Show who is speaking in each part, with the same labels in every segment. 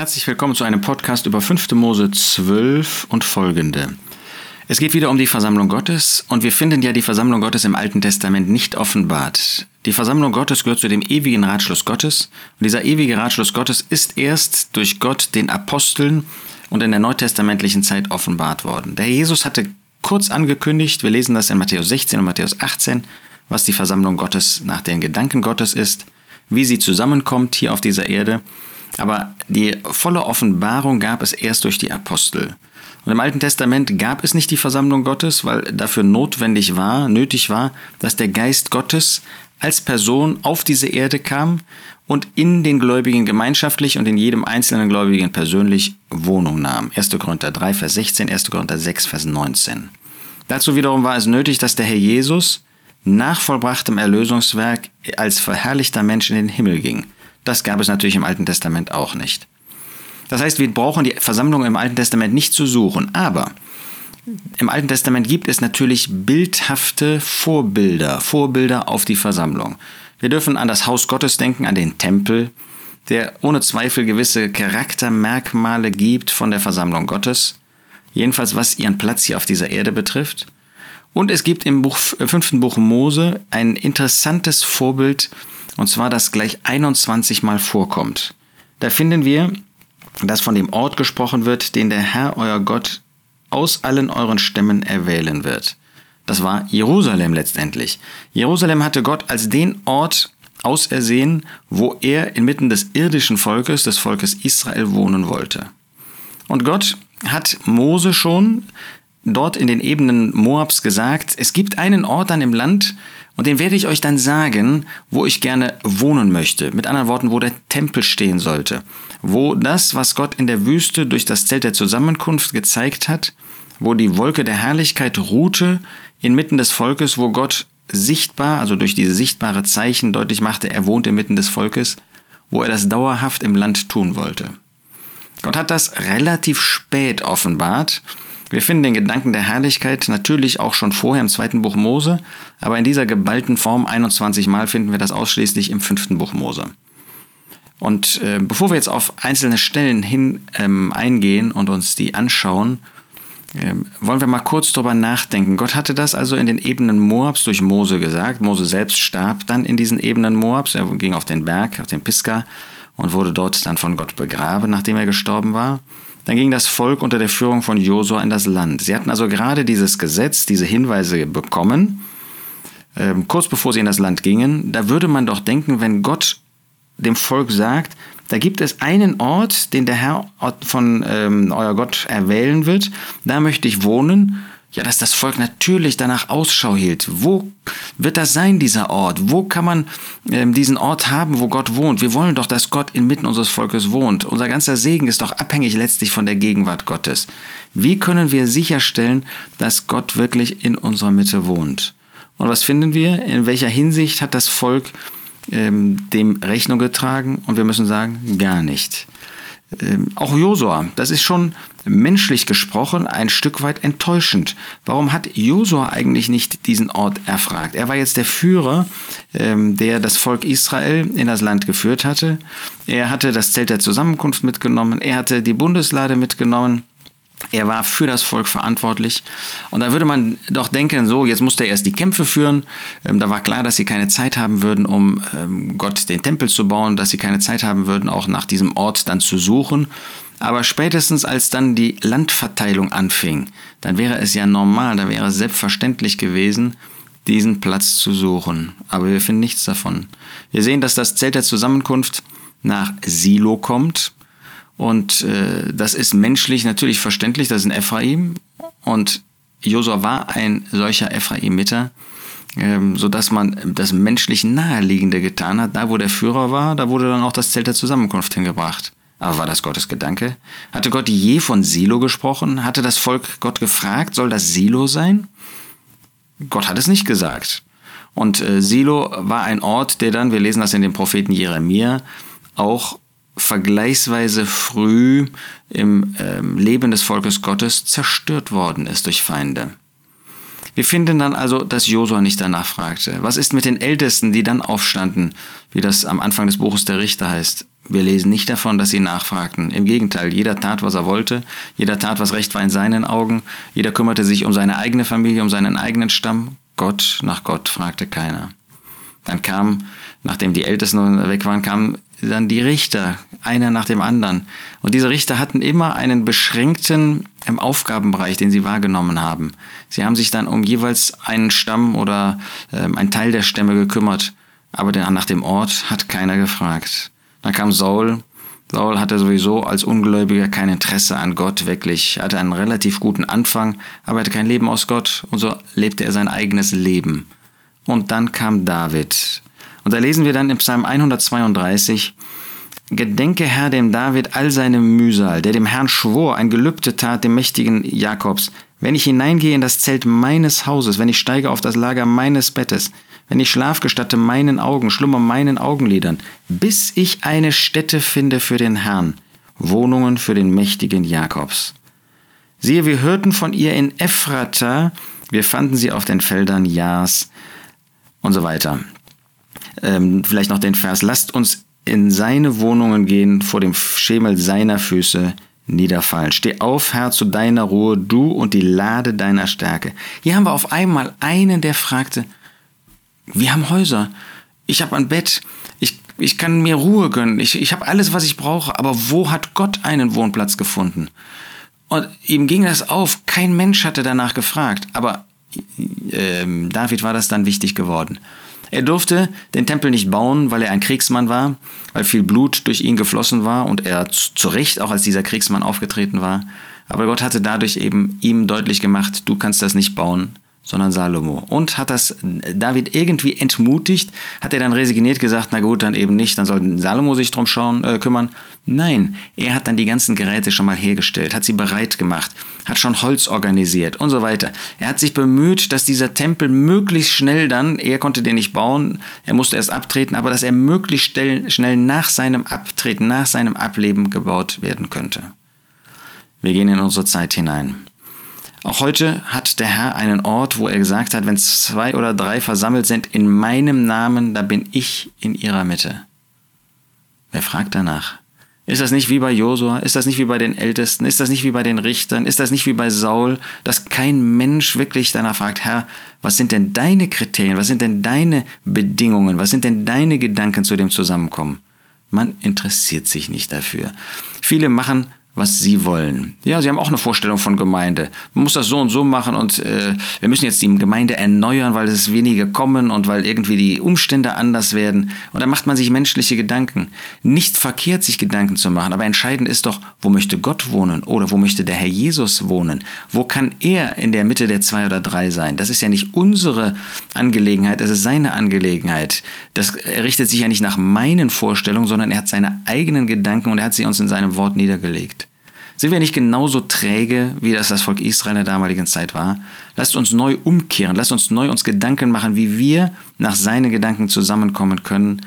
Speaker 1: Herzlich willkommen zu einem Podcast über 5. Mose 12 und folgende. Es geht wieder um die Versammlung Gottes und wir finden ja die Versammlung Gottes im Alten Testament nicht offenbart. Die Versammlung Gottes gehört zu dem ewigen Ratschluss Gottes und dieser ewige Ratschluss Gottes ist erst durch Gott den Aposteln und in der neutestamentlichen Zeit offenbart worden. Der Jesus hatte kurz angekündigt, wir lesen das in Matthäus 16 und Matthäus 18, was die Versammlung Gottes nach den Gedanken Gottes ist, wie sie zusammenkommt hier auf dieser Erde. Aber die volle Offenbarung gab es erst durch die Apostel. Und im Alten Testament gab es nicht die Versammlung Gottes, weil dafür notwendig war, nötig war, dass der Geist Gottes als Person auf diese Erde kam und in den Gläubigen gemeinschaftlich und in jedem einzelnen Gläubigen persönlich Wohnung nahm. 1. Korinther 3, Vers 16, 1. Korinther 6, Vers 19. Dazu wiederum war es nötig, dass der Herr Jesus nach vollbrachtem Erlösungswerk als verherrlichter Mensch in den Himmel ging. Das gab es natürlich im Alten Testament auch nicht. Das heißt, wir brauchen die Versammlung im Alten Testament nicht zu suchen. Aber im Alten Testament gibt es natürlich bildhafte Vorbilder, Vorbilder auf die Versammlung. Wir dürfen an das Haus Gottes denken, an den Tempel, der ohne Zweifel gewisse Charaktermerkmale gibt von der Versammlung Gottes, jedenfalls was ihren Platz hier auf dieser Erde betrifft. Und es gibt im äh, fünften Buch Mose ein interessantes Vorbild, und zwar das gleich 21 Mal vorkommt. Da finden wir dass von dem Ort gesprochen wird, den der Herr euer Gott aus allen euren Stämmen erwählen wird. Das war Jerusalem letztendlich. Jerusalem hatte Gott als den Ort ausersehen, wo er inmitten des irdischen Volkes, des Volkes Israel, wohnen wollte. Und Gott hat Mose schon dort in den Ebenen Moabs gesagt, es gibt einen Ort dann im Land, und den werde ich euch dann sagen, wo ich gerne wohnen möchte. Mit anderen Worten, wo der Tempel stehen sollte. Wo das, was Gott in der Wüste durch das Zelt der Zusammenkunft gezeigt hat, wo die Wolke der Herrlichkeit ruhte, inmitten des Volkes, wo Gott sichtbar, also durch diese sichtbare Zeichen deutlich machte, er wohnt inmitten des Volkes, wo er das dauerhaft im Land tun wollte. Gott hat das relativ spät offenbart, wir finden den Gedanken der Herrlichkeit natürlich auch schon vorher im zweiten Buch Mose, aber in dieser geballten Form 21 Mal finden wir das ausschließlich im fünften Buch Mose. Und äh, bevor wir jetzt auf einzelne Stellen hin ähm, eingehen und uns die anschauen, äh, wollen wir mal kurz darüber nachdenken. Gott hatte das also in den Ebenen Moabs durch Mose gesagt. Mose selbst starb dann in diesen Ebenen Moabs. Er ging auf den Berg, auf den Pisgah und wurde dort dann von Gott begraben, nachdem er gestorben war. Dann ging das Volk unter der Führung von Josua in das Land. Sie hatten also gerade dieses Gesetz, diese Hinweise bekommen, ähm, kurz bevor sie in das Land gingen. Da würde man doch denken, wenn Gott dem Volk sagt, da gibt es einen Ort, den der Herr von ähm, euer Gott erwählen wird, da möchte ich wohnen ja, dass das Volk natürlich danach Ausschau hielt. Wo wird das sein, dieser Ort? Wo kann man ähm, diesen Ort haben, wo Gott wohnt? Wir wollen doch, dass Gott inmitten unseres Volkes wohnt. Unser ganzer Segen ist doch abhängig letztlich von der Gegenwart Gottes. Wie können wir sicherstellen, dass Gott wirklich in unserer Mitte wohnt? Und was finden wir? In welcher Hinsicht hat das Volk ähm, dem Rechnung getragen? Und wir müssen sagen, gar nicht. Ähm, auch Josua, das ist schon menschlich gesprochen ein Stück weit enttäuschend. Warum hat Josua eigentlich nicht diesen Ort erfragt? Er war jetzt der Führer, ähm, der das Volk Israel in das Land geführt hatte. Er hatte das Zelt der Zusammenkunft mitgenommen. Er hatte die Bundeslade mitgenommen. Er war für das Volk verantwortlich. Und da würde man doch denken, so, jetzt musste er erst die Kämpfe führen. Ähm, da war klar, dass sie keine Zeit haben würden, um ähm, Gott den Tempel zu bauen, dass sie keine Zeit haben würden, auch nach diesem Ort dann zu suchen. Aber spätestens als dann die Landverteilung anfing, dann wäre es ja normal, da wäre es selbstverständlich gewesen, diesen Platz zu suchen. Aber wir finden nichts davon. Wir sehen, dass das Zelt der Zusammenkunft nach Silo kommt. Und äh, das ist menschlich natürlich verständlich, das ist ein Ephraim. Und Josua war ein solcher Ephraimiter, ähm, sodass man das menschlich Naheliegende getan hat. Da, wo der Führer war, da wurde dann auch das Zelt der Zusammenkunft hingebracht. Aber war das Gottes Gedanke? Hatte Gott je von Silo gesprochen? Hatte das Volk Gott gefragt, soll das Silo sein? Gott hat es nicht gesagt. Und äh, Silo war ein Ort, der dann, wir lesen das in dem Propheten Jeremia, auch vergleichsweise früh im ähm, Leben des Volkes Gottes zerstört worden ist durch Feinde. Wir finden dann also, dass Josua nicht danach fragte. Was ist mit den Ältesten, die dann aufstanden, wie das am Anfang des Buches der Richter heißt? Wir lesen nicht davon, dass sie nachfragten. Im Gegenteil, jeder tat, was er wollte, jeder tat, was recht war in seinen Augen, jeder kümmerte sich um seine eigene Familie, um seinen eigenen Stamm. Gott nach Gott fragte keiner. Dann kam, nachdem die Ältesten weg waren, kamen dann die Richter, einer nach dem anderen. Und diese Richter hatten immer einen beschränkten Aufgabenbereich, den sie wahrgenommen haben. Sie haben sich dann um jeweils einen Stamm oder ähm, einen Teil der Stämme gekümmert, aber nach dem Ort hat keiner gefragt. Dann kam Saul. Saul hatte sowieso als Ungläubiger kein Interesse an Gott wirklich. Er hatte einen relativ guten Anfang, aber er hatte kein Leben aus Gott und so lebte er sein eigenes Leben. Und dann kam David. Und da lesen wir dann im Psalm 132, Gedenke Herr dem David all seine Mühsal, der dem Herrn schwor, ein Gelübde tat dem mächtigen Jakobs. Wenn ich hineingehe in das Zelt meines Hauses, wenn ich steige auf das Lager meines Bettes, wenn ich Schlaf gestatte meinen Augen, schlummer meinen Augenlidern, bis ich eine Stätte finde für den Herrn, Wohnungen für den mächtigen Jakobs. Siehe, wir hörten von ihr in Ephrata, wir fanden sie auf den Feldern Jas und so weiter. Ähm, vielleicht noch den Vers, lasst uns in seine Wohnungen gehen, vor dem Schemel seiner Füße niederfallen. Steh auf, Herr, zu deiner Ruhe, du und die Lade deiner Stärke. Hier haben wir auf einmal einen, der fragte, wir haben Häuser, ich habe ein Bett, ich, ich kann mir Ruhe gönnen, ich, ich habe alles, was ich brauche, aber wo hat Gott einen Wohnplatz gefunden? Und ihm ging das auf, kein Mensch hatte danach gefragt, aber äh, David war das dann wichtig geworden. Er durfte den Tempel nicht bauen, weil er ein Kriegsmann war, weil viel Blut durch ihn geflossen war und er zu Recht auch als dieser Kriegsmann aufgetreten war. Aber Gott hatte dadurch eben ihm deutlich gemacht, du kannst das nicht bauen, sondern Salomo. Und hat das David irgendwie entmutigt? Hat er dann resigniert gesagt, na gut, dann eben nicht, dann soll Salomo sich drum schauen, äh, kümmern? Nein, er hat dann die ganzen Geräte schon mal hergestellt, hat sie bereit gemacht, hat schon Holz organisiert und so weiter. Er hat sich bemüht, dass dieser Tempel möglichst schnell dann, er konnte den nicht bauen, er musste erst abtreten, aber dass er möglichst schnell nach seinem Abtreten, nach seinem Ableben gebaut werden könnte. Wir gehen in unsere Zeit hinein. Auch heute hat der Herr einen Ort, wo er gesagt hat, wenn zwei oder drei versammelt sind in meinem Namen, da bin ich in ihrer Mitte. Wer fragt danach? Ist das nicht wie bei Josua? Ist das nicht wie bei den Ältesten? Ist das nicht wie bei den Richtern? Ist das nicht wie bei Saul, dass kein Mensch wirklich danach fragt, Herr, was sind denn deine Kriterien? Was sind denn deine Bedingungen? Was sind denn deine Gedanken zu dem Zusammenkommen? Man interessiert sich nicht dafür. Viele machen was sie wollen. Ja, sie haben auch eine Vorstellung von Gemeinde. Man muss das so und so machen und äh, wir müssen jetzt die Gemeinde erneuern, weil es wenige kommen und weil irgendwie die Umstände anders werden. Und dann macht man sich menschliche Gedanken. Nicht verkehrt, sich Gedanken zu machen, aber entscheidend ist doch, wo möchte Gott wohnen oder wo möchte der Herr Jesus wohnen? Wo kann er in der Mitte der zwei oder drei sein? Das ist ja nicht unsere Angelegenheit, das ist seine Angelegenheit. Das richtet sich ja nicht nach meinen Vorstellungen, sondern er hat seine eigenen Gedanken und er hat sie uns in seinem Wort niedergelegt. Sind wir nicht genauso träge, wie das das Volk Israel in der damaligen Zeit war? Lasst uns neu umkehren, lasst uns neu uns Gedanken machen, wie wir nach seinen Gedanken zusammenkommen können,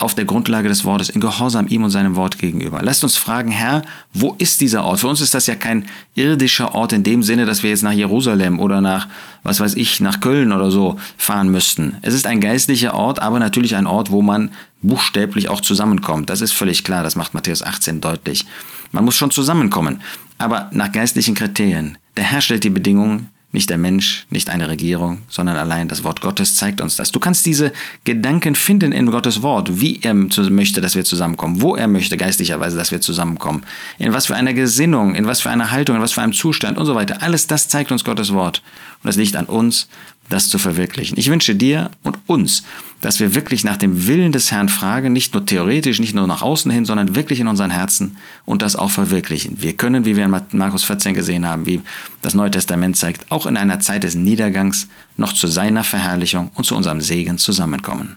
Speaker 1: auf der Grundlage des Wortes, in Gehorsam ihm und seinem Wort gegenüber. Lasst uns fragen, Herr, wo ist dieser Ort? Für uns ist das ja kein irdischer Ort in dem Sinne, dass wir jetzt nach Jerusalem oder nach, was weiß ich, nach Köln oder so fahren müssten. Es ist ein geistlicher Ort, aber natürlich ein Ort, wo man buchstäblich auch zusammenkommt. Das ist völlig klar, das macht Matthäus 18 deutlich. Man muss schon zusammenkommen, aber nach geistlichen Kriterien. Der Herr stellt die Bedingungen, nicht der Mensch, nicht eine Regierung, sondern allein das Wort Gottes zeigt uns das. Du kannst diese Gedanken finden in Gottes Wort, wie er möchte, dass wir zusammenkommen, wo er möchte geistlicherweise, dass wir zusammenkommen, in was für einer Gesinnung, in was für einer Haltung, in was für einem Zustand und so weiter. Alles das zeigt uns Gottes Wort. Und es liegt an uns, das zu verwirklichen. Ich wünsche dir und uns, dass wir wirklich nach dem Willen des Herrn fragen, nicht nur theoretisch, nicht nur nach außen hin, sondern wirklich in unseren Herzen und das auch verwirklichen. Wir können, wie wir in Markus 14 gesehen haben, wie das Neue Testament zeigt, auch in einer Zeit des Niedergangs noch zu seiner Verherrlichung und zu unserem Segen zusammenkommen.